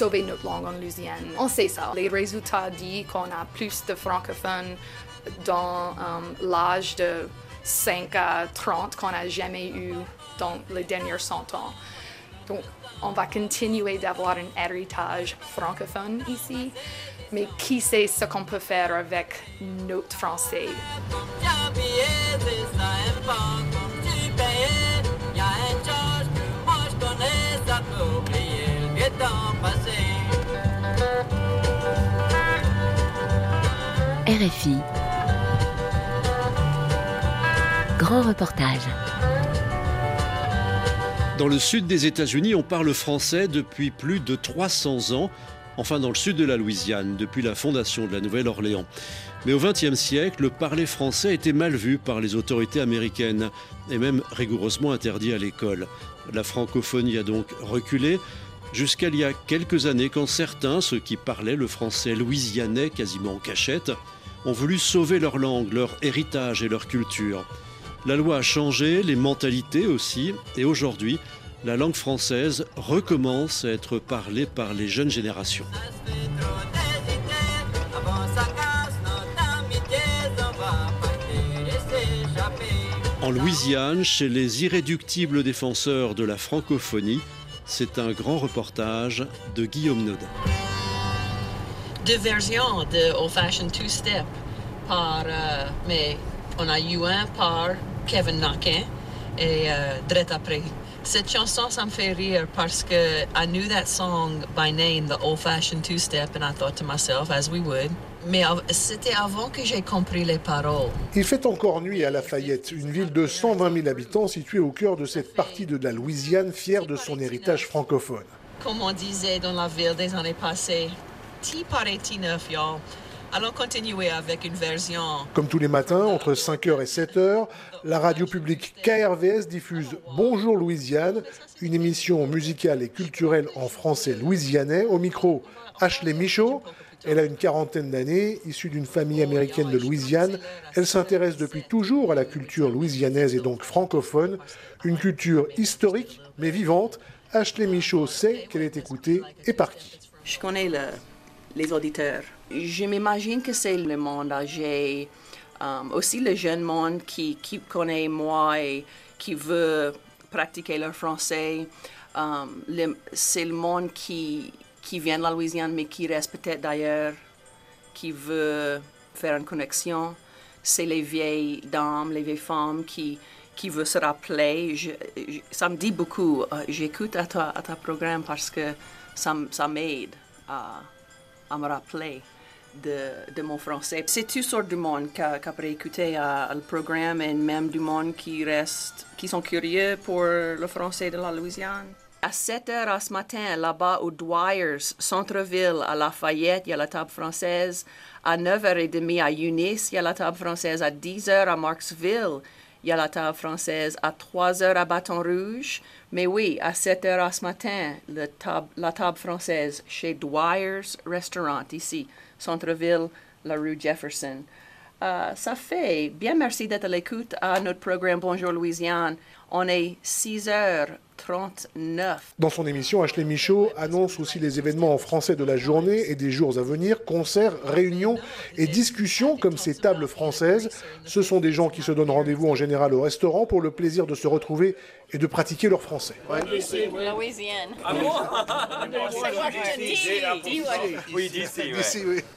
sauver notre langue en Louisiane. On sait ça. Les résultats disent qu'on a plus de francophones dans euh, l'âge de 5 à 30 qu'on n'a jamais eu dans les derniers 100 ans. Donc, on va continuer d'avoir un héritage francophone ici, mais qui sait ce qu'on peut faire avec notre français? Grand reportage. Dans le sud des États-Unis, on parle français depuis plus de 300 ans, enfin dans le sud de la Louisiane, depuis la fondation de la Nouvelle-Orléans. Mais au XXe siècle, le parler français était mal vu par les autorités américaines et même rigoureusement interdit à l'école. La francophonie a donc reculé jusqu'à il y a quelques années quand certains, ceux qui parlaient le français louisianais quasiment en cachette, ont voulu sauver leur langue, leur héritage et leur culture. La loi a changé, les mentalités aussi, et aujourd'hui, la langue française recommence à être parlée par les jeunes générations. En Louisiane, chez les irréductibles défenseurs de la francophonie, c'est un grand reportage de Guillaume Nodin. Deux versions de Old Fashioned Two Step par, euh, mais on a eu un par Kevin Naquin et euh, après. Cette chanson, ça me fait rire parce que I knew that song by name, the old fashioned two step, and I thought to myself, as we would, mais c'était avant que j'ai compris les paroles. Il fait encore nuit à Lafayette, une ville de 120 000 habitants située au cœur de cette partie de la Louisiane fière de son héritage francophone. Comme on disait dans la ville des années passées, Y'all. Allons continuer avec une version. Comme tous les matins, entre 5h et 7h, la radio publique KRVS diffuse Bonjour Louisiane, une émission musicale et culturelle en français louisianais. Au micro, Ashley Michaud. Elle a une quarantaine d'années, issue d'une famille américaine de Louisiane. Elle s'intéresse depuis toujours à la culture louisianaise et donc francophone, une culture historique mais vivante. Ashley Michaud sait qu'elle est écoutée et par qui. Je connais les auditeurs je m'imagine que c'est le monde âgé, um, aussi le jeune monde qui, qui, connaît moi et qui veut pratiquer leur français. Um, c'est le monde qui, qui vient de la Louisiane mais qui reste peut-être d'ailleurs, qui veut faire une connexion. C'est les vieilles dames, les vieilles femmes qui, qui veulent se rappeler. ça me dit beaucoup. Euh, j'écoute à ta, à programme parce que ça, ça m'aide à, à me rappeler de, mon français. C'est tout sortes de monde qui, a écouté le programme et même du monde qui reste, qui sont curieux pour le français de la Louisiane. À 7 heures ce matin, là-bas au Dwyers, centre-ville, à Lafayette, il y a la table française. À 9h30 à Eunice, il y a la table française. À 10h à Marksville, il y a la table française. À 3h à Bâton Rouge. Mais oui, à 7 heures ce matin, la table française chez Dwyers Restaurant, ici centre-ville, la rue Jefferson. Euh, ça fait bien merci d'être à l'écoute à notre programme Bonjour Louisiane. On est 6 heures 39. Dans son émission, Ashley Michaud annonce aussi les événements en français de la journée et des jours à venir, concerts, réunions et discussions comme ces tables françaises. Ce sont des gens qui se donnent rendez-vous en général au restaurant pour le plaisir de se retrouver et de pratiquer leur français.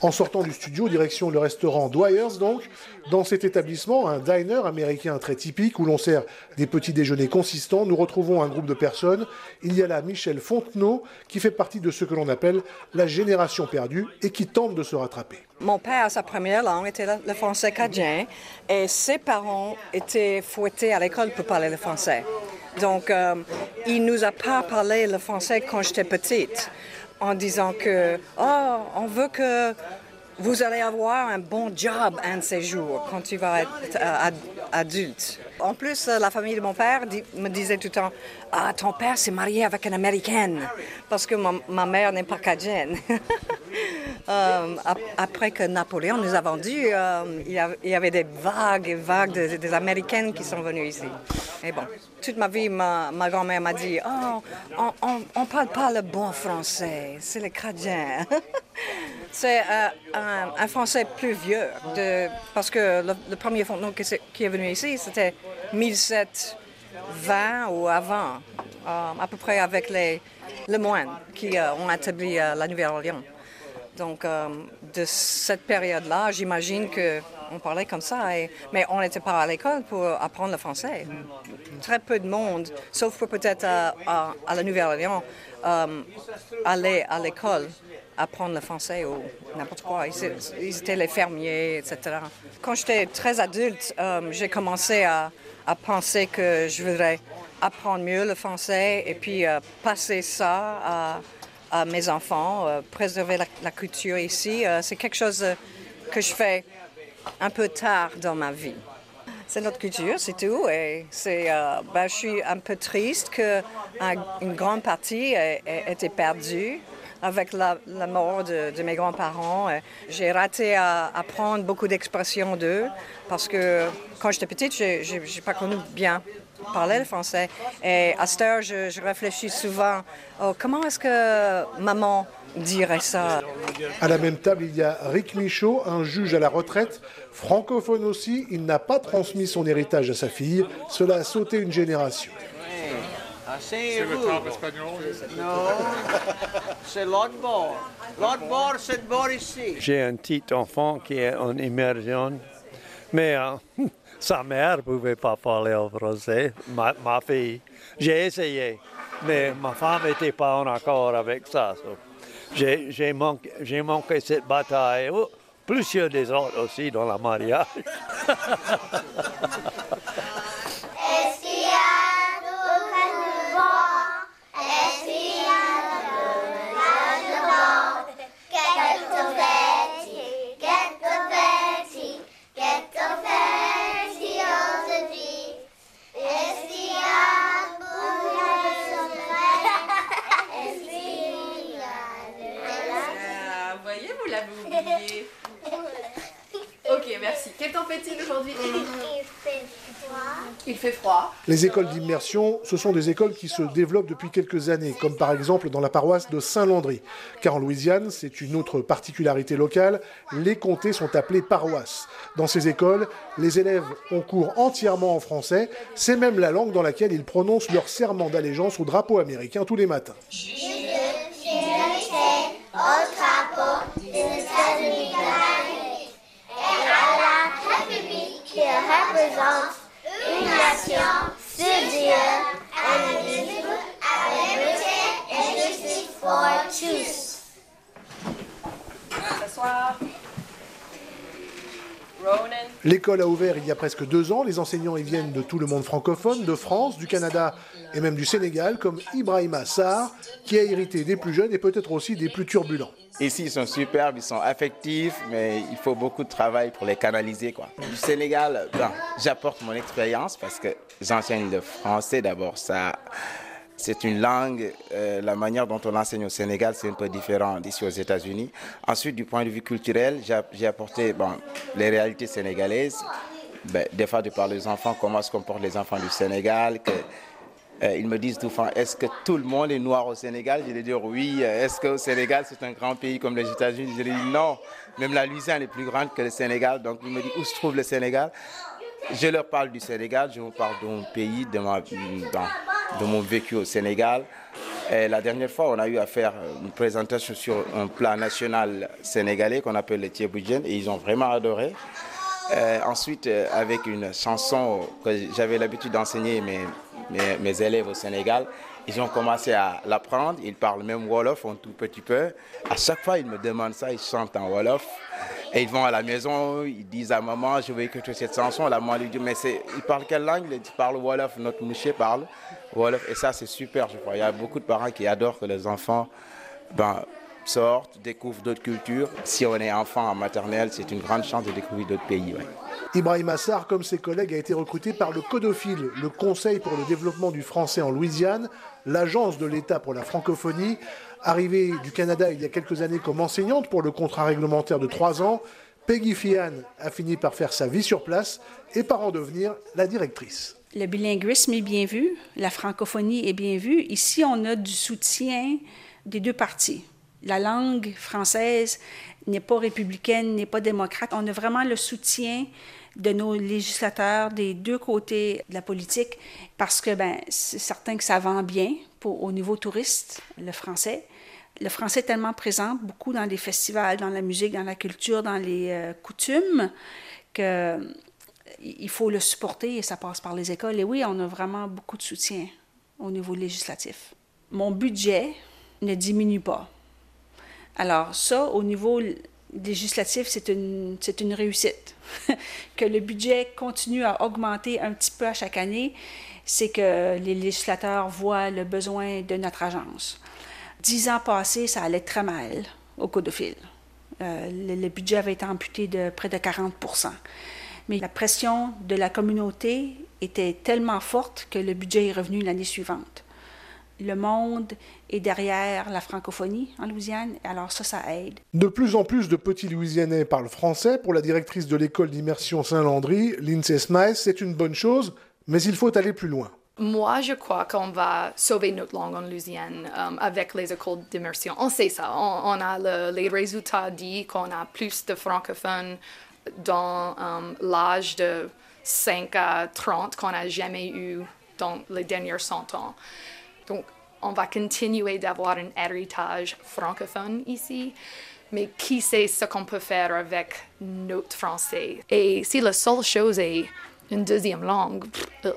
En sortant du studio, direction le restaurant Dwyers, donc, dans cet établissement, un diner américain très typique où l'on sert des petits déjeuners consistants, nous retrouvons un groupe de personnes. Il y a là Michel Fontenot, qui fait partie de ce que l'on appelle la génération perdue et qui tente de se rattraper. Mon père, sa première langue était le français cadien et ses parents étaient fouettés à l'école pour parler le français. Donc, euh, il nous a pas parlé le français quand j'étais petite en disant que, oh, on veut que vous allez avoir un bon job un de ces jours quand tu vas être euh, adulte. En plus, euh, la famille de mon père me disait tout le temps Ah, ton père s'est marié avec une américaine parce que ma, mère n'est pas cadienne. euh, après que Napoléon nous a vendus, il, y avait des vagues et vagues des Américaines qui sont venues ici. Et bon, toute ma vie, ma, grand-mère m'a dit Oh, on ne parle pas le bon français, c'est le Cradien. c'est euh, un, français plus vieux, parce que le, premier fond qui, est venu ici, c'était 1720 ou avant, à peu près avec les, moines qui ont établi la Nouvelle-Orléans. Donc, euh, de cette période-là, j'imagine qu'on parlait comme ça, mais on n'était pas à l'école pour apprendre le français. Très peu de monde, sauf peut-être à, la Nouvelle-Orléans, euh, aller à l'école apprendre le français ou n'importe quoi. Ils, étaient les fermiers, etc. Quand j'étais très adulte, euh, j'ai commencé à, penser que je voudrais apprendre mieux le français et puis passer ça à mes enfants, euh, préserver la, culture ici. Euh, c'est quelque chose euh, que je fais un peu tard dans ma vie. C'est notre culture, c'est tout. Et c'est, ben, je suis un peu triste qu'une grande partie ait, été perdue avec la, mort de, mes grands-parents. J'ai raté à apprendre beaucoup d'expressions d'eux parce que quand j'étais petite, je n'ai pas connu bien parler le français. Et à cette heure, je, réfléchis souvent oh, comment est-ce que maman dirait ça? À la même table, il y a Rick Michaud, un juge à la retraite, francophone aussi. Il n'a pas transmis son héritage à sa fille. Cela a sauté une génération. C'est le temps espagnol Non, c'est l'autre L'autre c'est de bord ici. J'ai un petit enfant qui est en immersion, mais euh, sa mère ne pouvait pas parler en français, ma, fille. J'ai essayé, mais ma femme n'était pas en accord avec ça. j'ai manqué, manqué, cette bataille. Oh, plusieurs des autres aussi dans la mariage. fait froid. Les écoles d'immersion, ce sont des écoles qui se développent depuis quelques années, comme par exemple dans la paroisse de Saint-Landry. Car en Louisiane, c'est une autre particularité locale, les comtés sont appelés paroisses. Dans ces écoles, les élèves ont cours entièrement en français, c'est même la langue dans laquelle ils prononcent leur serment d'allégeance au drapeau américain tous les matins. L'école a ouvert il y a presque deux ans. Les enseignants y viennent de tout le monde francophone, de France, du Canada et même du Sénégal, comme Ibrahima Sarr, qui a hérité des plus jeunes et peut-être aussi des plus turbulents. Ici, ils sont superbes, ils sont affectifs, mais il faut beaucoup de travail pour les canaliser. Quoi. Du Sénégal, ben, j'apporte mon expérience parce que j'enseigne le français d'abord. Ça, c'est une langue, euh, la manière dont on l'enseigne au Sénégal, c'est un peu différent d'ici aux États-Unis. Ensuite, du point de vue culturel, j'ai apporté les réalités sénégalaises. Ben, des fois, de parler aux enfants, comment se comportent les enfants du Sénégal, que, euh, ils me disent tout le est-ce que tout le monde est noir au Sénégal? Je leur dis oui. Est-ce qu'au Sénégal, c'est un grand pays comme les États-Unis? Je leur dis non. Même la Louisiane est plus grande que le Sénégal. Donc, ils me disent où se trouve le Sénégal? Je leur parle du Sénégal, je vous parle de mon pays, de, de mon vécu au Sénégal. La dernière fois, on a eu à faire une présentation sur un plan national sénégalais qu'on appelle le Thieboudjen et ils ont vraiment adoré. Ensuite, euh, avec une chanson que j'avais l'habitude d'enseigner mes, mes, élèves au Sénégal, ils ont commencé à l'apprendre. Ils parlent même Wolof un tout petit peu. À chaque fois, ils me demandent ça, ils chantent en Wolof. Et ils vont à la maison, ils disent à maman, je veux écouter cette chanson. La maman lui dit, mais ils parlent quelle langue? Ils parlent Wolof, notre moucher parle Wolof. Et ça, c'est super, je crois. Il y a beaucoup de parents qui adorent que les enfants ben, sortent, découvrent d'autres cultures. Si on est enfant en maternelle, c'est une grande chance de découvrir d'autres pays. Ibrahim Assar, comme ses collègues, a été recruté par le Codophile, le Conseil pour le développement du français en Louisiane, l'agence de l'État pour la francophonie. Arrivée du Canada il y a quelques années comme enseignante pour le contrat réglementaire de trois ans, Peggy Fian a fini par faire sa vie sur place et par en devenir la directrice. Le bilinguisme est bien vu, la francophonie est bien vue. Ici, on a du soutien des deux parties. La langue française n'est pas républicaine, n'est pas démocrate. On a vraiment le soutien de nos législateurs des deux côtés de la politique parce que ben, c'est certain que ça vend bien au niveau touriste, le français. Le français est tellement présent beaucoup dans les festivals, dans la musique, dans la culture, dans les euh, coutumes, que il faut le supporter et ça passe par les écoles. Et oui, on a vraiment beaucoup de soutien au niveau législatif. Mon budget ne diminue pas. Alors ça, au niveau législatif, c'est une, une réussite. que le budget continue à augmenter un petit peu à chaque année, c'est que les législateurs voient le besoin de notre agence. Dix ans passés, ça allait très mal au Codophile. Euh, le, le budget avait été amputé de près de 40% mais la pression de la communauté était tellement forte que le budget est revenu l'année suivante. Le monde est derrière la francophonie en Louisiane, alors ça, ça aide. De plus en plus de petits Louisianais parlent français. Pour la directrice de l'école d'immersion Saint-Landry, Lindsay Smythe, c'est une bonne chose, mais il faut aller plus loin. Moi, je crois qu'on va sauver notre langue en Louisiane um, avec les écoles d'immersion. On sait ça. On, a les résultats dit qu'on a plus de francophones dans um, l'âge de 5 à 30 qu'on n'a jamais eu dans les derniers 100 ans. Donc, on va continuer d'avoir un héritage francophone ici, mais qui sait ce qu'on peut faire avec notre français? Et si la seule chose est une deuxième langue, euh,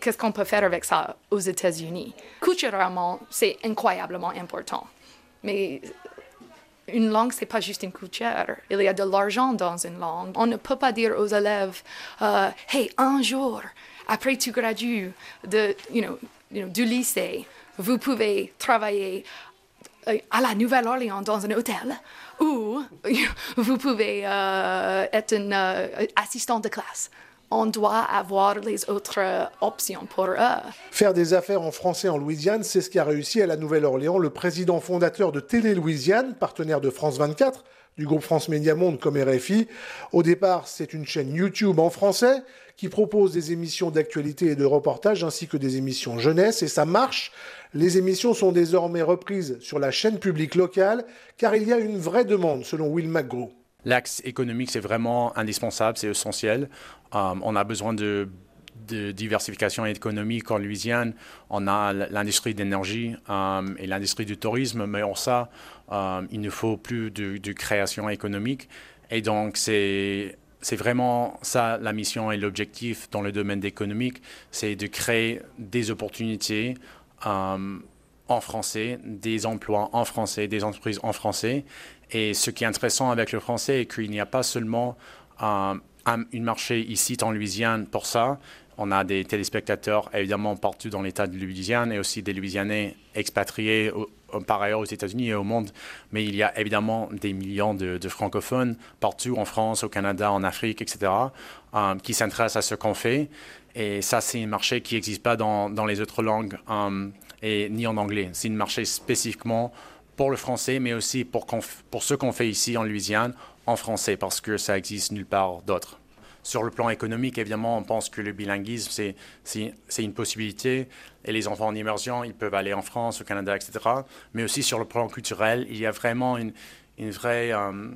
qu'est-ce qu'on peut faire avec ça aux États-Unis? Culturellement, c'est incroyablement important. Mais une langue, c'est pas juste une culture. Il y a de l'argent dans une langue. On ne peut pas dire aux élèves, uh, hey, un jour, après tu gradues de, you know, du lycée, vous pouvez travailler euh, à la Nouvelle-Orléans dans un hôtel ou vous pouvez uh, être un uh, assistant de classe on doit avoir les autres options pour eux. Faire des affaires en français en Louisiane, c'est ce qui a réussi à la Nouvelle-Orléans le président fondateur de Télé Louisiane, partenaire de France 24, du groupe France Média Monde comme RFI. Au départ, c'est une chaîne YouTube en français qui propose des émissions d'actualité et de reportage ainsi que des émissions jeunesse et ça marche. Les émissions sont désormais reprises sur la chaîne publique locale car il y a une vraie demande selon Will McGraw. L'axe économique, c'est vraiment indispensable, c'est essentiel. Euh, on a besoin de, diversification économique en Louisiane. On a l'industrie d'énergie euh, et l'industrie du tourisme, mais en ça, euh, il nous faut plus de, création économique. Et donc, c'est c'est vraiment ça la mission et l'objectif dans le domaine économique, c'est de créer des opportunités en français, des emplois en français, des entreprises en français. Et ce qui est intéressant avec le français est qu'il n'y a pas seulement un, un, marché ici en Louisiane pour ça. On a des téléspectateurs évidemment partout dans l'État de Louisiane et aussi des Louisianais expatriés par ailleurs aux États-Unis et au monde. Mais il y a évidemment des millions de, francophones partout en France, au Canada, en Afrique, etc., euh, qui s'intéressent à ce qu'on fait. Et ça, c'est un marché qui n'existe pas dans, les autres langues euh, et ni en anglais. C'est un marché spécifiquement pour le français, mais aussi pour, pour ce qu'on fait ici en Louisiane en français, parce que ça existe nulle part d'autre. Sur le plan économique, évidemment, on pense que le bilinguisme, c'est une possibilité. Et les enfants en immersion, ils peuvent aller en France, au Canada, etc. Mais aussi sur le plan culturel, il y a vraiment une, une vraie, euh,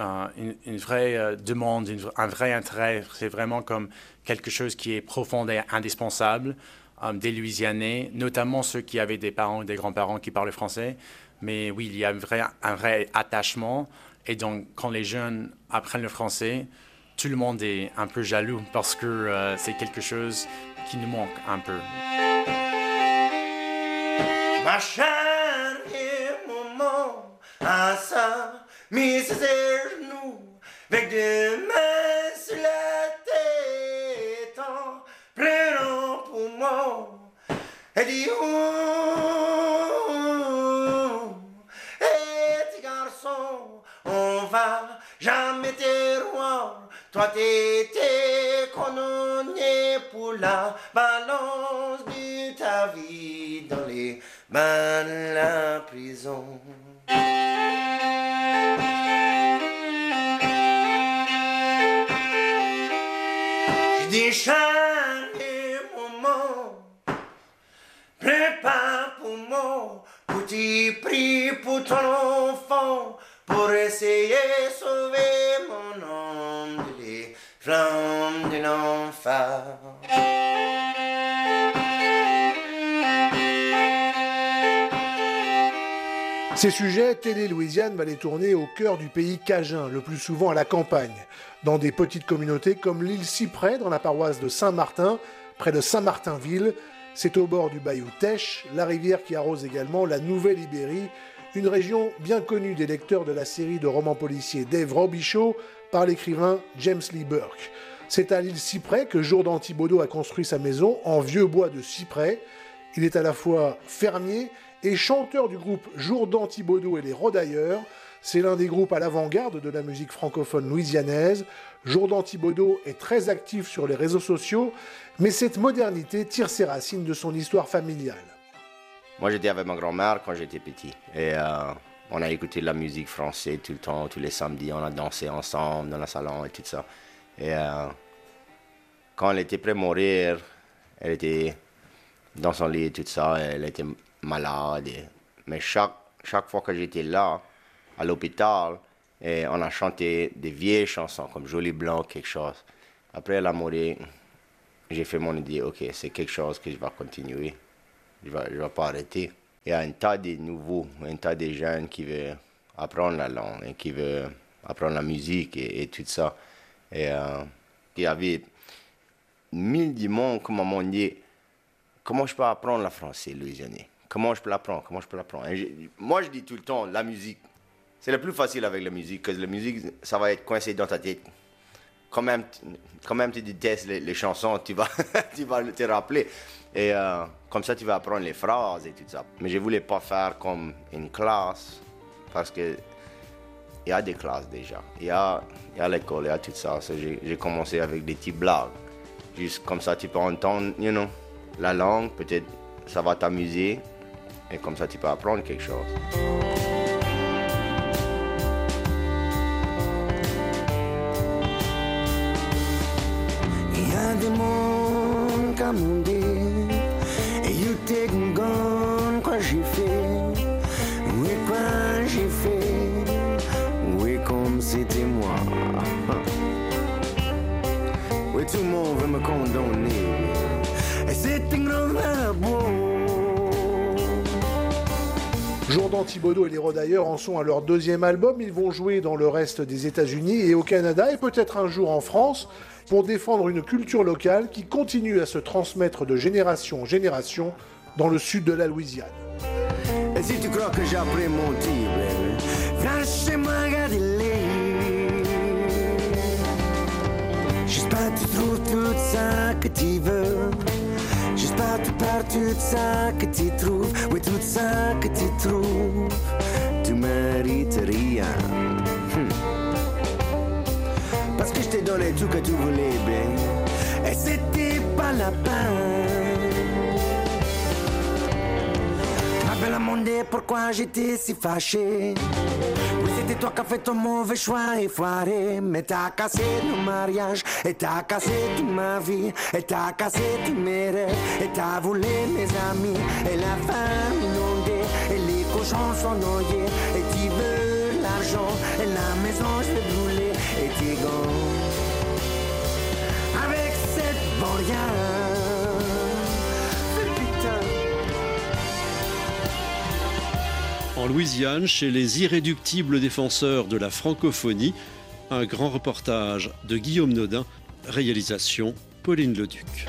euh, une, vraie euh, demande, un vrai intérêt. C'est vraiment comme quelque chose qui est profond et indispensable des Louisianais, notamment ceux qui avaient des parents ou des grands-parents qui parlent français. Mais oui, il y a un vrai, un vrai attachement. Et donc, quand les jeunes apprennent le français, tout le monde est un peu jaloux parce que euh, c'est quelque chose qui nous manque un peu. Ma chère et maman, ça, mis ses genoux, avec des mains sur la tête, en pleurant pour moi. Elle dit, oh, Toi t'étais condamné pour la balance de ta vie dans les mains de la prison. Je déchire les moments, pas pour moi, petit prix pour ton enfant, de l'enfer. Ces sujets, Télé Louisiane va les tourner au cœur du pays cajun, le plus souvent à la campagne, dans des petites communautés comme l'île Cyprès, dans la paroisse de Saint-Martin, près de Saint-Martinville. C'est au bord du bayou Teche, la rivière qui arrose également la Nouvelle-Ibérie, une région bien connue des lecteurs de la série de romans policiers Dave Robichaud par l'écrivain James Lee Burke. C'est à l'île Cyprès que Jourdan Thibaudot a construit sa maison en vieux bois de cyprès. Il est à la fois fermier et chanteur du groupe Jourdan Thibaudot et les Rodailleurs. C'est l'un des groupes à l'avant-garde de la musique francophone louisianaise. Jourdan Thibaudot est très actif sur les réseaux sociaux, mais cette modernité tire ses racines de son histoire familiale. Moi, j'étais avec ma grand-mère quand j'étais petit. Et euh, on a écouté de la musique française tout le temps, tous les samedis. On a dansé ensemble dans le salon et tout ça. Et euh, quand elle était près de mourir, elle était dans son lit et tout ça. Elle était malade. Mais chaque, chaque fois que j'étais là, à l'hôpital, on a chanté des vieilles chansons comme Jolie Blanc, quelque chose. Après elle a mouru, j'ai fait mon idée, ok, c'est quelque chose que je vais continuer. Je ne vais, je vais pas arrêter. Il y a un tas de nouveaux, un tas de jeunes qui veulent apprendre la langue, qui veulent apprendre la musique et, tout ça. Et euh, il y avait mille du monde qui m'ont dit comment je peux apprendre le français louisianais Comment je peux l'apprendre? Comment je peux l'apprendre? Moi, je dis tout le temps, la musique, c'est le plus facile avec la musique, parce que la musique, ça va être coincé dans ta tête. Quand même, même tu détestes les, chansons, tu vas, tu vas te rappeler. Et euh, comme ça, tu vas apprendre les phrases et tout ça. Mais je voulais pas faire comme une classe, parce que il y a des classes déjà. Il y a, y a l'école, il y a tout ça. J'ai, commencé avec des petites blagues. Juste comme ça, tu peux entendre, you know, la langue, peut-être ça va t'amuser. Et comme ça, tu peux apprendre quelque chose. Et you me gone Quoi j'ai fait. Oui quoi j'ai fait. Oui comme c'était moi. Oui tout le monde veut me condamner. Et c'est Jourdan Thibaudot et les Rodailleurs en sont à leur deuxième album. Ils vont jouer dans le reste des États-Unis et au Canada et peut-être un jour en France pour défendre une culture locale qui continue à se transmettre de génération en génération dans le sud de la Louisiane. Et si tu crois que j'ai appris mon. J'espère que tu trouves tout ça que tu veux. Tu perds tout ça que tu trouves. Oui, tout ça que tu trouves. Tu mérites rien. Hmm. Parce que je t'ai donné tout que tu voulais, bien. Et c'était pas la peine. M'appelle à demander pourquoi j'étais si fâché? Toi qui as fait ton mauvais choix et foiré. Mais t'as cassé nos mariages, et t'as cassé toute ma vie, et t'as cassé tous mes rêves, et t'as volé mes amis, et la femme inondée, et les cochons sont noyés, et tu veux l'argent, et la maison je vais brûler, et tu es gone. Avec cette barrière, En Louisiane, chez les irréductibles défenseurs de la francophonie, un grand reportage de Guillaume Nodin, réalisation Pauline Leduc.